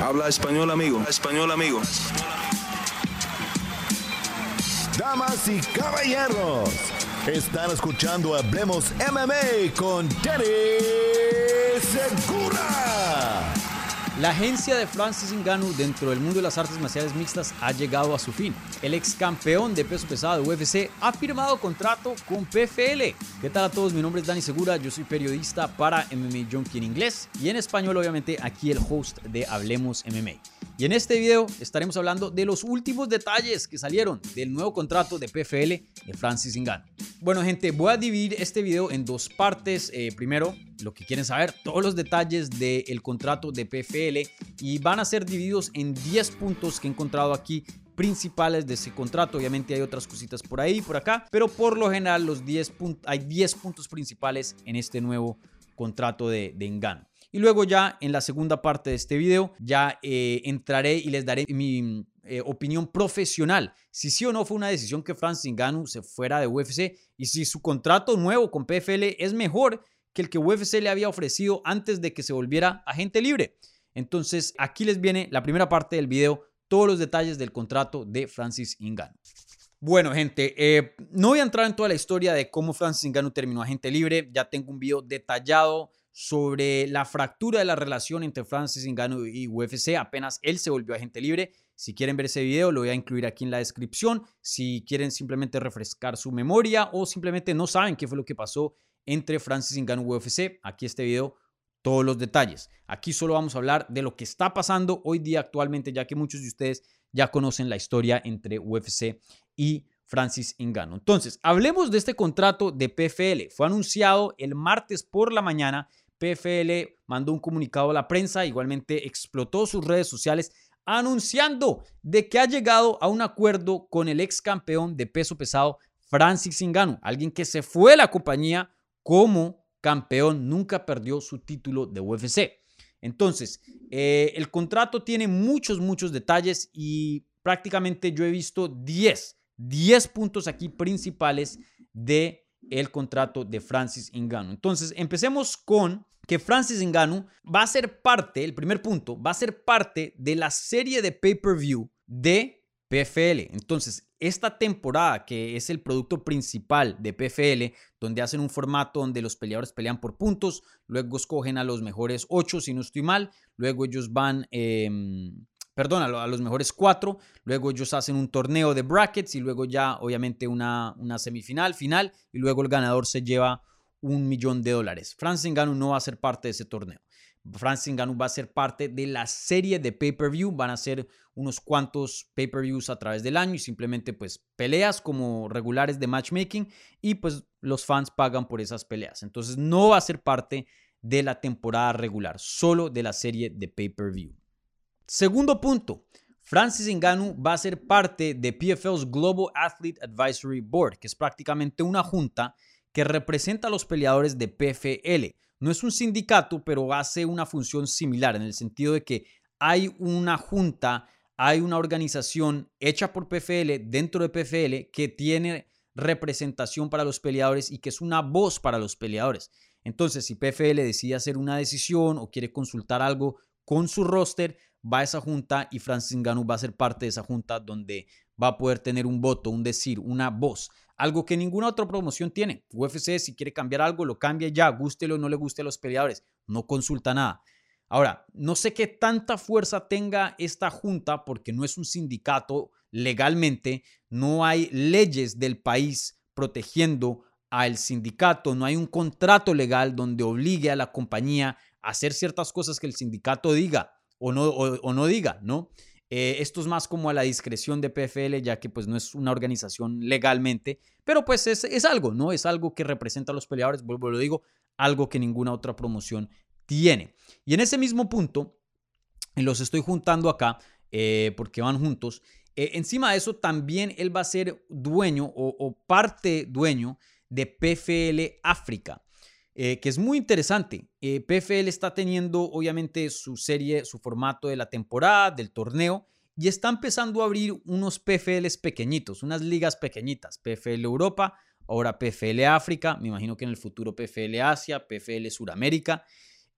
Habla español, amigo. Español, amigo. Damas y caballeros, están escuchando Hablemos MMA con Danny Segura. La agencia de Francis Ngannou dentro del mundo de las artes marciales mixtas ha llegado a su fin. El ex campeón de peso pesado de UFC ha firmado contrato con PFL. ¿Qué tal a todos? Mi nombre es Dani Segura, yo soy periodista para MMA Junkie en inglés y en español obviamente aquí el host de Hablemos MMA. Y en este video estaremos hablando de los últimos detalles que salieron del nuevo contrato de PFL de Francis Ngannou. Bueno gente, voy a dividir este video en dos partes. Eh, primero, lo que quieren saber, todos los detalles del contrato de PFL y van a ser divididos en 10 puntos que he encontrado aquí principales de ese contrato. Obviamente hay otras cositas por ahí, por acá, pero por lo general los 10 hay 10 puntos principales en este nuevo contrato de, de Y luego ya en la segunda parte de este video ya eh, entraré y les daré mi eh, opinión profesional. Si sí o no fue una decisión que Francis Ngannou se fuera de UFC y si su contrato nuevo con PFL es mejor que el que UFC le había ofrecido antes de que se volviera agente libre. Entonces, aquí les viene la primera parte del video, todos los detalles del contrato de Francis Ngannou. Bueno, gente, eh, no voy a entrar en toda la historia de cómo Francis Ngannou terminó agente libre. Ya tengo un video detallado sobre la fractura de la relación entre Francis Ngannou y UFC apenas él se volvió agente libre. Si quieren ver ese video, lo voy a incluir aquí en la descripción. Si quieren simplemente refrescar su memoria o simplemente no saben qué fue lo que pasó entre Francis Ngannou y UFC. Aquí este video, todos los detalles. Aquí solo vamos a hablar de lo que está pasando hoy día actualmente, ya que muchos de ustedes ya conocen la historia entre UFC y Francis Ngannou. Entonces, hablemos de este contrato de PFL. Fue anunciado el martes por la mañana. PFL mandó un comunicado a la prensa, igualmente explotó sus redes sociales anunciando de que ha llegado a un acuerdo con el ex campeón de peso pesado Francis Ngannou, alguien que se fue la compañía como campeón, nunca perdió su título de UFC. Entonces, eh, el contrato tiene muchos, muchos detalles y prácticamente yo he visto 10, 10 puntos aquí principales de el contrato de Francis Ngannou. Entonces, empecemos con que Francis Ngannou va a ser parte, el primer punto, va a ser parte de la serie de pay-per-view de PFL. Entonces, esta temporada, que es el producto principal de PFL, donde hacen un formato donde los peleadores pelean por puntos, luego escogen a los mejores ocho, si no estoy mal, luego ellos van, em, perdón, a los mejores cuatro, luego ellos hacen un torneo de brackets y luego ya obviamente una, una semifinal, final, y luego el ganador se lleva un millón de dólares. Francis Ngannou no va a ser parte de ese torneo. Francis Ngannou va a ser parte de la serie de pay-per-view. Van a ser unos cuantos pay-per-views a través del año y simplemente pues peleas como regulares de matchmaking y pues los fans pagan por esas peleas. Entonces no va a ser parte de la temporada regular, solo de la serie de pay-per-view. Segundo punto, Francis Ngannou va a ser parte de PFL's Global Athlete Advisory Board, que es prácticamente una junta que representa a los peleadores de PFL. No es un sindicato, pero hace una función similar en el sentido de que hay una junta, hay una organización hecha por PFL dentro de PFL que tiene representación para los peleadores y que es una voz para los peleadores. Entonces, si PFL decide hacer una decisión o quiere consultar algo con su roster, va a esa junta y Francis Ngannou va a ser parte de esa junta donde va a poder tener un voto, un decir, una voz algo que ninguna otra promoción tiene. UFC si quiere cambiar algo, lo cambia ya, gústelo o no le guste a los peleadores, no consulta nada. Ahora, no sé qué tanta fuerza tenga esta junta porque no es un sindicato legalmente, no hay leyes del país protegiendo al sindicato, no hay un contrato legal donde obligue a la compañía a hacer ciertas cosas que el sindicato diga o no, o no diga, ¿no? Eh, esto es más como a la discreción de PFL, ya que pues no es una organización legalmente, pero pues es, es algo, ¿no? Es algo que representa a los peleadores, vuelvo lo digo, algo que ninguna otra promoción tiene. Y en ese mismo punto, los estoy juntando acá, eh, porque van juntos, eh, encima de eso también él va a ser dueño o, o parte dueño de PFL África. Eh, que es muy interesante. Eh, PFL está teniendo obviamente su serie, su formato de la temporada, del torneo, y está empezando a abrir unos PFLs pequeñitos, unas ligas pequeñitas, PFL Europa, ahora PFL África, me imagino que en el futuro PFL Asia, PFL Suramérica.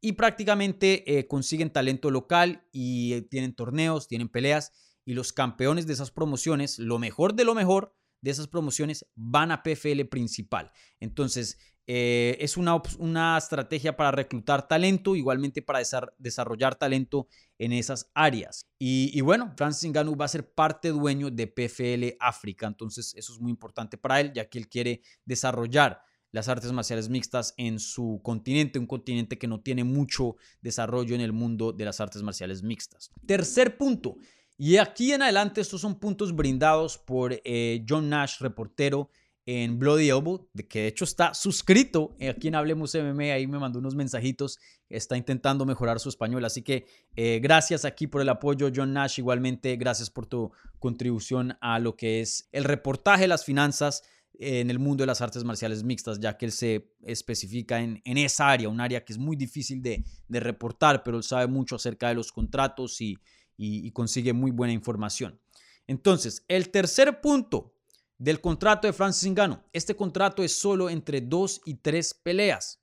y prácticamente eh, consiguen talento local y tienen torneos, tienen peleas y los campeones de esas promociones, lo mejor de lo mejor de esas promociones van a PFL principal. Entonces, eh, es una, una, estrategia para reclutar talento, igualmente para desarrollar talento en esas áreas. Y, bueno, Francis Ngannou va a ser parte dueño de PFL África, entonces eso es muy importante para él, ya que él quiere desarrollar las artes marciales mixtas en su continente, un continente que no tiene mucho desarrollo en el mundo de las artes marciales mixtas. Tercer punto, y aquí en adelante estos son puntos brindados por eh, John Nash, reportero en Bloody Elbow, que de hecho está suscrito aquí en Hablemos MMA, ahí me mandó unos mensajitos, está intentando mejorar su español, así que eh, gracias aquí por el apoyo John Nash, igualmente gracias por tu contribución a lo que es el reportaje de las finanzas en el mundo de las artes marciales mixtas, ya que él se especifica en, en esa área, un área que es muy difícil de, de, reportar, pero él sabe mucho acerca de los contratos y, y, consigue muy buena información. Entonces, el tercer punto del contrato de Francis Ngannou, este contrato es solo entre dos y tres peleas,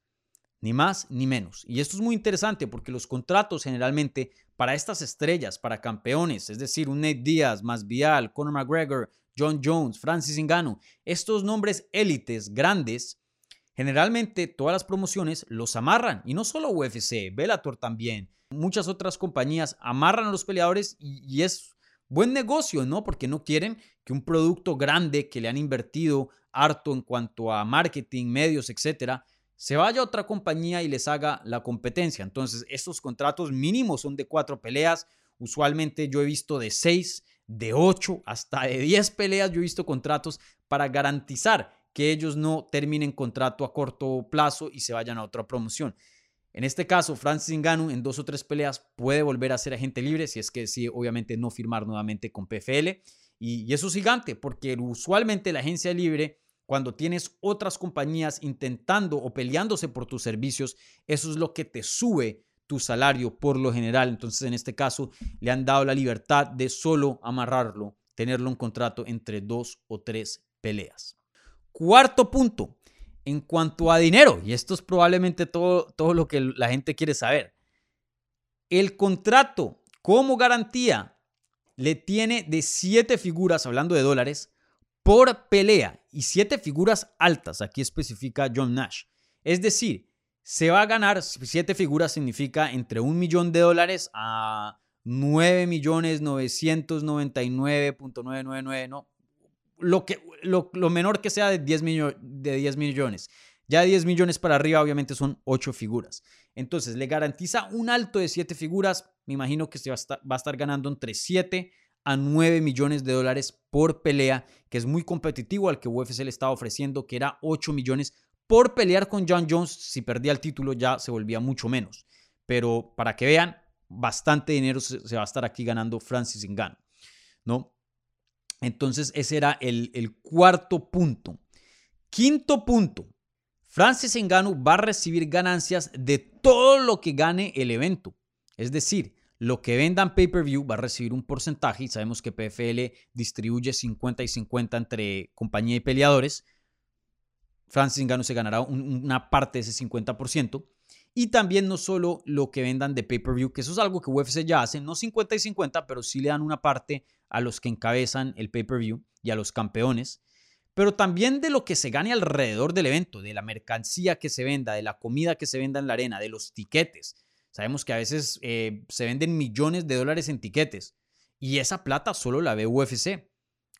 ni más ni menos. Y esto es muy interesante porque los contratos generalmente para estas estrellas, para campeones, es decir, un Nate Diaz, Masvidal, Conor McGregor, John Jones, Francis Ngannou, estos nombres élites grandes, generalmente todas las promociones los amarran y no solo UFC, Bellator también, muchas otras compañías amarran a los peleadores y, es buen negocio, ¿no? Porque no quieren que un producto grande que le han invertido harto en cuanto a marketing, medios, etcétera, se vaya a otra compañía y les haga la competencia. Entonces, estos contratos mínimos son de cuatro peleas. Usualmente yo he visto de seis de 8 hasta de 10 peleas. Yo he visto contratos para garantizar que ellos no terminen contrato a corto plazo y se vayan a otra promoción. En este caso, Francis Ngannou en dos o tres peleas puede volver a ser agente libre si es que sí, obviamente no firmar nuevamente con PFL. Y, eso es gigante porque usualmente la agencia libre, cuando tienes otras compañías intentando o peleándose por tus servicios, eso es lo que te sube tu salario por lo general. Entonces, en este caso, le han dado la libertad de solo amarrarlo, tenerlo en contrato entre dos o tres peleas. Cuarto punto, en cuanto a dinero, y esto es probablemente todo, todo lo que la gente quiere saber. El contrato como garantía le tiene de siete figuras, hablando de dólares, por pelea y siete figuras altas, aquí especifica John Nash. Es decir, se va a ganar, siete figuras significa entre un millón de dólares a 9 millones 999.999, ¿no? Lo, que, lo, menor que sea de 10, de 10 millones. Ya 10 millones para arriba obviamente son 8 figuras. Entonces le garantiza un alto de 7 figuras. Me imagino que se va a, estar, va a estar ganando entre 7 a 9 millones de dólares por pelea, que es muy competitivo al que UFC le estaba ofreciendo, que era 8 millones por pelear con John Jones, si perdía el título ya se volvía mucho menos. Pero para que vean, bastante dinero se, va a estar aquí ganando Francis Ngannou, ¿no? Entonces ese era el, cuarto punto. Quinto punto, Francis Ngannou va a recibir ganancias de todo lo que gane el evento. Es decir, lo que vendan pay-per-view va a recibir un porcentaje y sabemos que PFL distribuye 50 y 50 entre compañía y peleadores. Francis Ngannou se ganará una parte de ese 50%. Y también no solo lo que vendan de pay-per-view, que eso es algo que UFC ya hace, no 50 y 50, pero sí le dan una parte a los que encabezan el pay-per-view y a los campeones, pero también de lo que se gane alrededor del evento, de la mercancía que se venda, de la comida que se venda en la arena, de los tiquetes. Sabemos que a veces eh, se venden millones de dólares en tiquetes y esa plata solo la ve UFC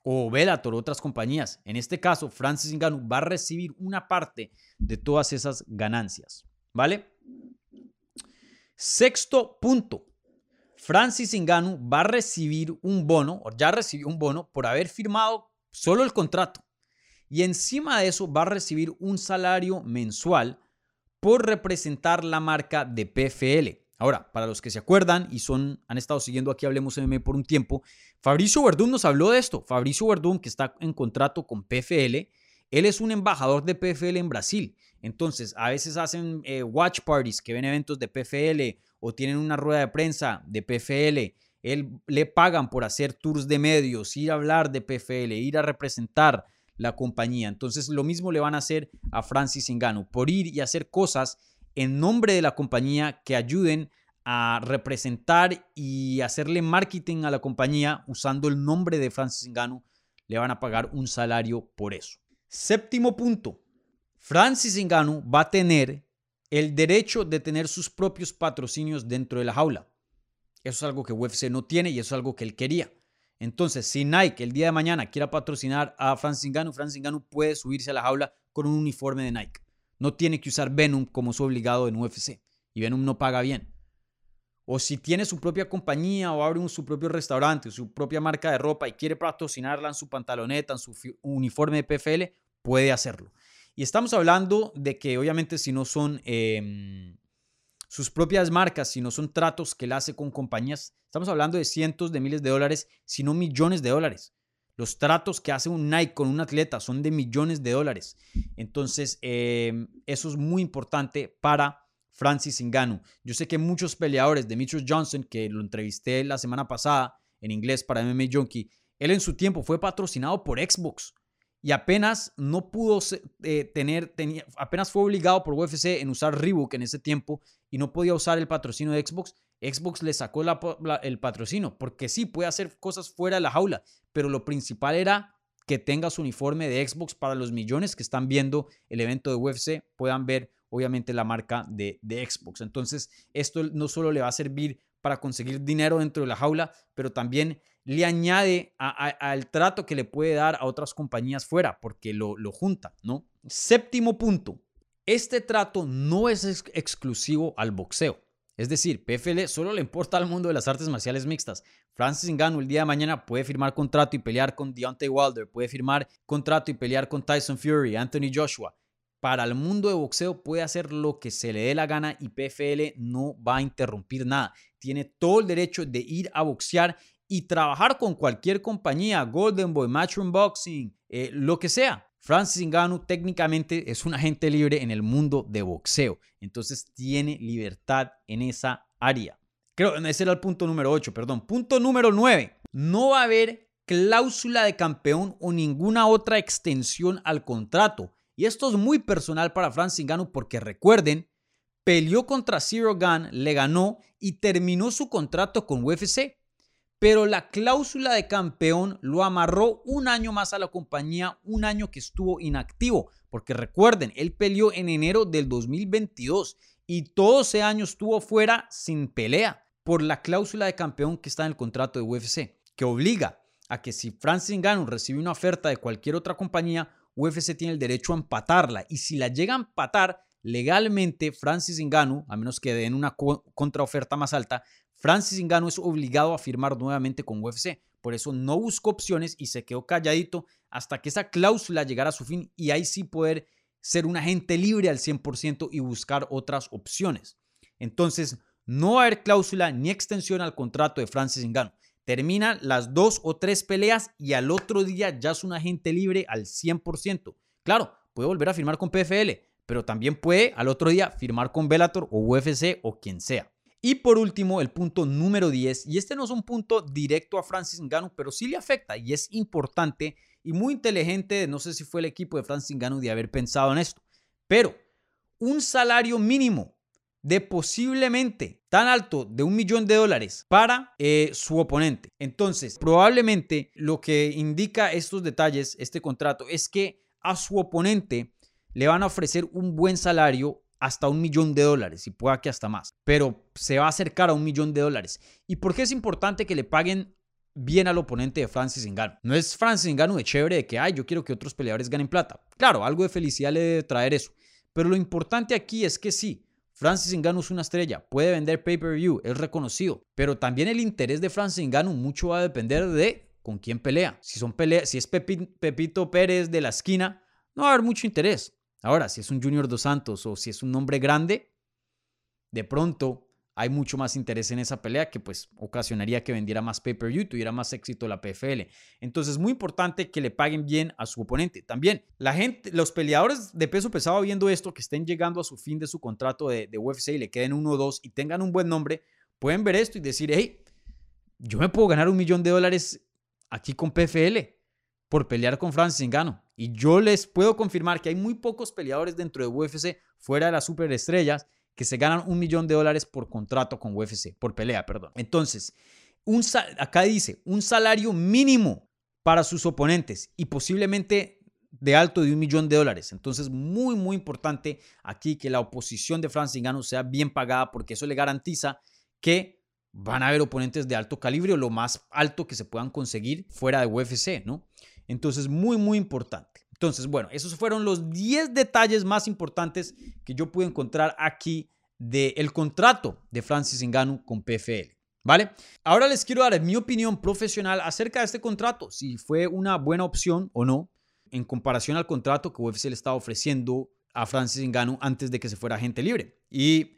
o Bellator, otras compañías. En este caso, Francis Ngannou va a recibir una parte de todas esas ganancias, ¿vale? Sexto punto. Francis Ngannou va a recibir un bono, o ya recibió un bono, por haber firmado solo el contrato. Y encima de eso va a recibir un salario mensual por representar la marca de PFL. Ahora, para los que se acuerdan y son, han estado siguiendo aquí Hablemos MM por un tiempo, Fabricio Verdún nos habló de esto. Fabricio Verdún, que está en contrato con PFL, él es un embajador de PFL en Brasil. Entonces, a veces hacen eh, watch parties que ven eventos de PFL o tienen una rueda de prensa de PFL. Él le pagan por hacer tours de medios, ir a hablar de PFL, ir a representar la compañía. Entonces, lo mismo le van a hacer a Francis Ngannou por ir y hacer cosas en nombre de la compañía que ayuden a representar y hacerle marketing a la compañía usando el nombre de Francis Ngannou, le van a pagar un salario por eso. Séptimo punto, Francis Ngannou va a tener el derecho de tener sus propios patrocinios dentro de la jaula. Eso es algo que UFC no tiene y eso es algo que él quería. Entonces, si Nike el día de mañana quiera patrocinar a Francis Ngannou, Francis Ngannou puede subirse a la jaula con un uniforme de Nike. No tiene que usar Venom como su obligado en UFC. Y Venom no paga bien. O si tiene su propia compañía o abre su propio restaurante, su propia marca de ropa y quiere patrocinarla en su pantaloneta, en su uniforme de PFL, puede hacerlo. Y estamos hablando de que obviamente si no son em, sus propias marcas, si no son tratos que él hace con compañías, estamos hablando de cientos de miles de dólares, si no millones de dólares. Los tratos que hace un Nike con un atleta son de millones de dólares. Entonces, em, eso es muy importante para Francis Ngannou. Yo sé que muchos peleadores, Demetrius Johnson, que lo entrevisté la semana pasada en inglés para MMA Junkie, él en su tiempo fue patrocinado por Xbox y apenas no pudo eh, tener, tenía, apenas fue obligado por UFC en usar Reebok en ese tiempo y no podía usar el patrocinio de Xbox. Xbox le sacó el patrocinio porque sí puede hacer cosas fuera de la jaula, pero lo principal era que tenga su uniforme de Xbox para los millones que están viendo el evento de UFC puedan ver obviamente la marca de, de Xbox. Entonces, esto no solo le va a servir para conseguir dinero dentro de la jaula, pero también le añade al trato que le puede dar a otras compañías fuera, porque lo, lo junta, ¿no? Séptimo punto, este trato no es exclusivo al boxeo. Es decir, PFL solo le importa al mundo de las artes marciales mixtas. Francis Ngannou el día de mañana puede firmar contrato y pelear con Deontay Wilder, puede firmar contrato y pelear con Tyson Fury, Anthony Joshua para el mundo de boxeo puede hacer lo que se le dé la gana y PFL no va a interrumpir nada. Tiene todo el derecho de ir a boxear y trabajar con cualquier compañía, Golden Boy, Matchroom Boxing, eh, lo que sea. Francis Ngannou técnicamente es un agente libre en el mundo de boxeo, entonces tiene libertad en esa área. Creo, ese era el punto número 8, perdón. Punto número 9. No va a haber cláusula de campeón o ninguna otra extensión al contrato. Y esto es muy personal para Francis Ngannou porque recuerden, peleó contra Zero Gun, le ganó y terminó su contrato con UFC. Pero la cláusula de campeón lo amarró un año más a la compañía, un año que estuvo inactivo. Porque recuerden, él peleó en enero del 2022 y todo ese año estuvo fuera sin pelea por la cláusula de campeón que está en el contrato de UFC, que obliga a que si Francis Ngannou recibe una oferta de cualquier otra compañía, UFC tiene el derecho a empatarla y si la llega a empatar legalmente Francis Ngannou, a menos que den una contraoferta más alta, Francis Ngannou es obligado a firmar nuevamente con UFC. Por eso no buscó opciones y se quedó calladito hasta que esa cláusula llegara a su fin y ahí sí poder ser un agente libre al 100% y buscar otras opciones. Entonces, no va a haber cláusula ni extensión al contrato de Francis Ngannou termina las dos o tres peleas y al otro día ya es un agente libre al 100%. Claro, puede volver a firmar con PFL, pero también puede al otro día firmar con Bellator o UFC o quien sea. Y por último, el punto número 10, y este no es un punto directo a Francis Ngannou, pero sí le afecta y es importante y muy inteligente, no sé si fue el equipo de Francis Ngannou de haber pensado en esto, pero un salario mínimo de posiblemente tan alto de un millón de dólares para eh, su oponente. Entonces, probablemente lo que indica estos detalles, este contrato, es que a su oponente le van a ofrecer un buen salario hasta un millón de dólares y pueda que hasta más, pero se va a acercar a un millón de dólares. ¿Y por qué es importante que le paguen bien al oponente de Francis Ngannou? No es Francis Ngannou de chévere de que, ay, yo quiero que otros peleadores ganen plata. Claro, algo de felicidad le debe traer eso, pero lo importante aquí es que sí, Francis Ngannou es una estrella, puede vender pay-per-view, es reconocido, pero también el interés de Francis Ngannou mucho va a depender de con quién pelea. Si, son pelea, si es Pepito Pérez de la esquina, no va a haber mucho interés. Ahora, si es un Junior Dos Santos o si es un nombre grande, de pronto hay mucho más interés en esa pelea que pues ocasionaría que vendiera más pay-per-view tuviera más éxito la PFL. Entonces es muy importante que le paguen bien a su oponente. También la gente, los peleadores de peso pesado viendo esto, que estén llegando a su fin de su contrato de, UFC y le queden uno o dos y tengan un buen nombre, pueden ver esto y decir, hey, yo me puedo ganar un millón de dólares aquí con PFL por pelear con Francis Ngannou. Y yo les puedo confirmar que hay muy pocos peleadores dentro de UFC, fuera de las superestrellas, que se ganan un millón de dólares por contrato con UFC, por pelea, perdón. Entonces, un acá dice, un salario mínimo para sus oponentes y posiblemente de alto de un millón de dólares. Entonces, muy, muy importante aquí que la oposición de Francis Ngannou sea bien pagada porque eso le garantiza que van a haber oponentes de alto calibre o lo más alto que se puedan conseguir fuera de UFC, ¿no? Entonces, muy, muy importante. Entonces, bueno, esos fueron los 10 detalles más importantes que yo pude encontrar aquí del contrato de Francis Ngannou con PFL. ¿Vale? Ahora les quiero dar mi opinión profesional acerca de este contrato, si fue una buena opción o no, en comparación al contrato que UFC le estaba ofreciendo a Francis Ngannou antes de que se fuera agente libre. Y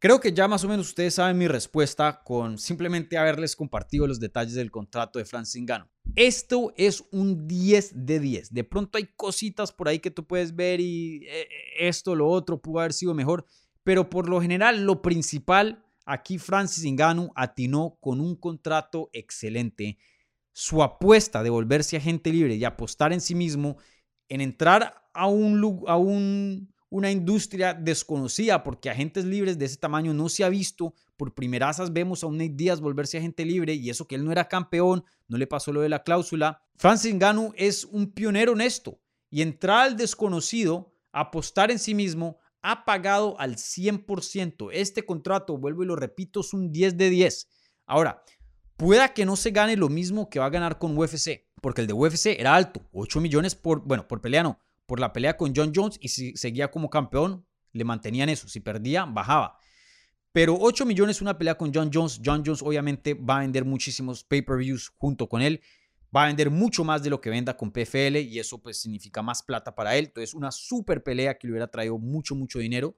creo que ya más o menos ustedes saben mi respuesta con simplemente haberles compartido los detalles del contrato de Francis Ngannou. Esto es un 10 de 10. De pronto hay cositas por ahí que tú puedes ver y eh, esto, lo otro pudo haber sido mejor, pero por lo general lo principal aquí Francis Ngannou atinó con un contrato excelente su apuesta de volverse agente libre y apostar en sí mismo, en entrar a, un, a una industria desconocida, porque agentes libres de ese tamaño no se ha visto. Por primerazas vemos a un Nate Díaz volverse agente libre y eso que él no era campeón, no le pasó lo de la cláusula. Francis Ngannou es un pionero en esto y entrar al desconocido, apostar en sí mismo, ha pagado al 100%. Este contrato, vuelvo y lo repito, es un 10 de 10. Ahora, Pueda que no se gane lo mismo que va a ganar con UFC, porque el de UFC era alto, 8 millones por, bueno, por pelea no, por la pelea con John Jones y si seguía como campeón, le mantenían eso, si perdía, bajaba. Pero 8 millones una pelea con John Jones, John Jones obviamente va a vender muchísimos pay-per-views junto con él, va a vender mucho más de lo que venda con PFL y eso pues significa más plata para él, entonces una super pelea que le hubiera traído mucho, mucho dinero.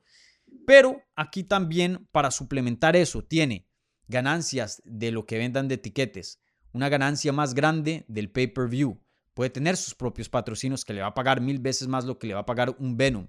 Pero aquí también para suplementar eso tiene ganancias de lo que vendan de etiquetes, una ganancia más grande del pay-per-view. Puede tener sus propios patrocinios que le va a pagar mil veces más lo que le va a pagar un Venom.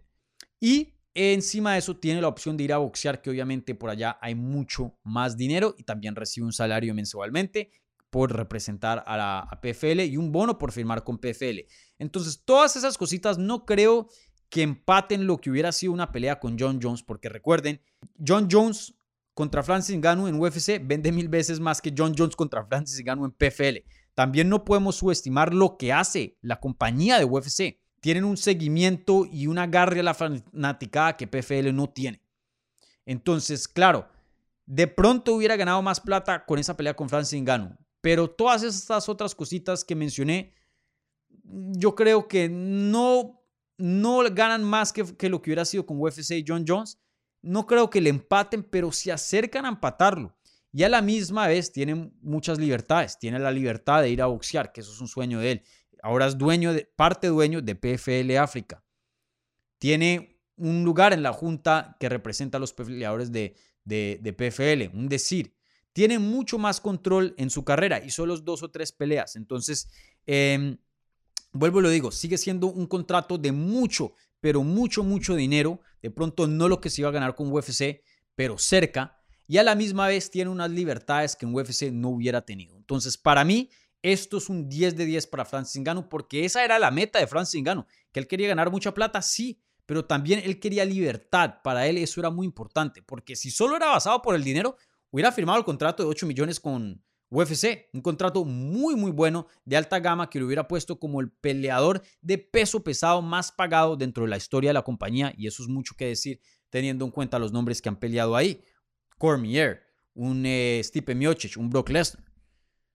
Y encima de eso tiene la opción de ir a boxear, que obviamente por allá hay mucho más dinero y también recibe un salario mensualmente por representar a la PFL y un bono por firmar con PFL. Entonces, todas esas cositas no creo que empaten lo que hubiera sido una pelea con John Jones, porque recuerden, John Jones contra Francis Ngannou en UFC vende mil veces más que John Jones contra Francis Ngannou en PFL. También no podemos subestimar lo que hace la compañía de UFC. Tienen un seguimiento y un agarre a la fanaticada que PFL no tiene. Entonces, claro, de pronto hubiera ganado más plata con esa pelea con Francis Ngannou. Pero todas estas otras cositas que mencioné, yo creo que no, no ganan más que, que lo que hubiera sido con UFC y John Jones no creo que le empaten, pero se acercan a empatarlo. Y a la misma vez tienen muchas libertades. Tiene la libertad de ir a boxear, que eso es un sueño de él. Ahora es dueño parte dueño de PFL África. Tiene un lugar en la junta que representa a los peleadores de, de, PFL, un decir. Tiene mucho más control en su carrera y solo dos o tres peleas. Entonces, em, vuelvo y lo digo, sigue siendo un contrato de mucho, pero mucho, mucho dinero. De pronto no lo que se iba a ganar con UFC, pero cerca. Y a la misma vez tiene unas libertades que en UFC no hubiera tenido. Entonces, para mí, esto es un 10 de 10 para Francis Ngannou, porque esa era la meta de Francis Ngannou, que él quería ganar mucha plata, sí, pero también él quería libertad. Para él eso era muy importante, porque si solo era basado por el dinero, hubiera firmado el contrato de 8 millones con, UFC, un contrato muy muy bueno de alta gama que lo hubiera puesto como el peleador de peso pesado más pagado dentro de la historia de la compañía y eso es mucho que decir teniendo en cuenta los nombres que han peleado ahí. Cormier, un eh, Stipe Miocic, un Brock Lesnar.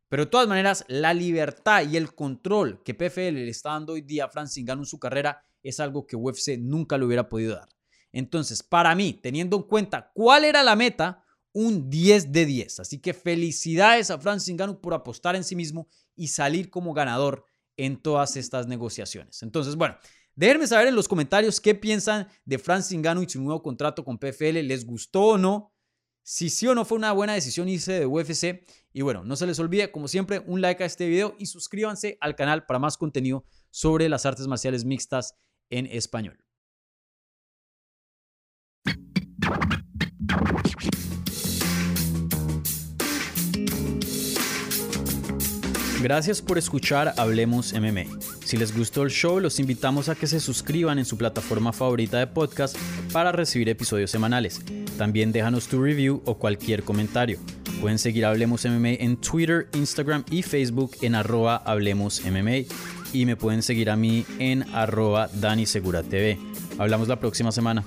Pero de todas maneras, la libertad y el control que PFL le está dando hoy día a Francis Ngannou en su carrera es algo que UFC nunca le hubiera podido dar. Entonces, para mí, teniendo en cuenta cuál era la meta, un 10 de 10. Así que felicidades a Francis Ngannou por apostar en sí mismo y salir como ganador en todas estas negociaciones. Entonces, bueno, déjenme saber en los comentarios qué piensan de Francis Ngannou y su nuevo contrato con PFL. ¿Les gustó o no? Si sí o no fue una buena decisión irse de UFC. Y bueno, no se les olvide, como siempre, un like a este video y suscríbanse al canal para más contenido sobre las artes marciales mixtas en español. Gracias por escuchar Hablemos MMA. Si les gustó el show, los invitamos a que se suscriban en su plataforma favorita de podcast para recibir episodios semanales. También déjanos tu review o cualquier comentario. Pueden seguir Hablemos MMA en Twitter, Instagram y Facebook en arroba Hablemos MMA. Y me pueden seguir a mí en arroba Dani Segura TV. Hablamos la próxima semana.